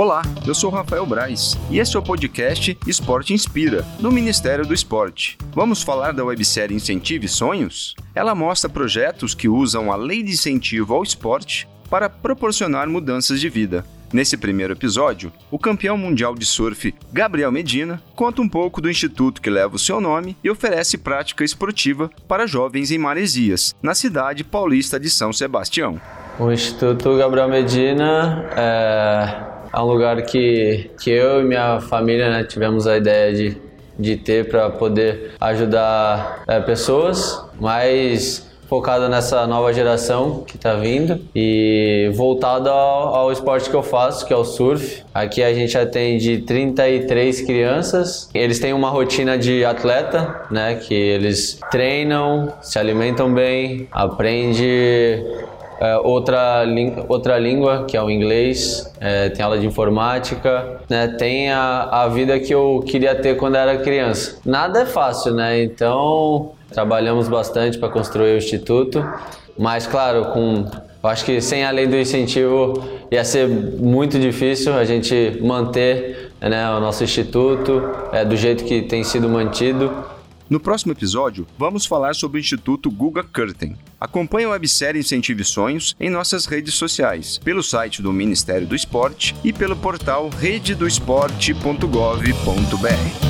Olá, eu sou Rafael Braz e este é o podcast Esporte Inspira, do Ministério do Esporte. Vamos falar da websérie Incentive Sonhos? Ela mostra projetos que usam a lei de incentivo ao esporte para proporcionar mudanças de vida. Nesse primeiro episódio, o campeão mundial de surf Gabriel Medina conta um pouco do instituto que leva o seu nome e oferece prática esportiva para jovens em Maresias, na cidade paulista de São Sebastião. O Instituto Gabriel Medina é, é um lugar que, que eu e minha família né, tivemos a ideia de, de ter para poder ajudar é, pessoas, mas focado nessa nova geração que está vindo e voltado ao, ao, esporte que eu faço, que é o surf. Aqui a gente atende 33 crianças. Eles têm uma rotina de atleta, né? Que eles treinam, se alimentam bem, aprende é, outra, outra língua, que é o inglês, é, tem aula de informática, né? tem a, a vida que eu queria ter quando era criança. Nada é fácil, né? Então Trabalhamos bastante para construir o instituto, mas claro, com eu acho que sem a lei do incentivo ia ser muito difícil a gente manter né, o nosso instituto é, do jeito que tem sido mantido. No próximo episódio, vamos falar sobre o Instituto Guga Curtin. Acompanhe a websérie Incentive Sonhos em nossas redes sociais, pelo site do Ministério do Esporte e pelo portal rededoesporte.gov.br.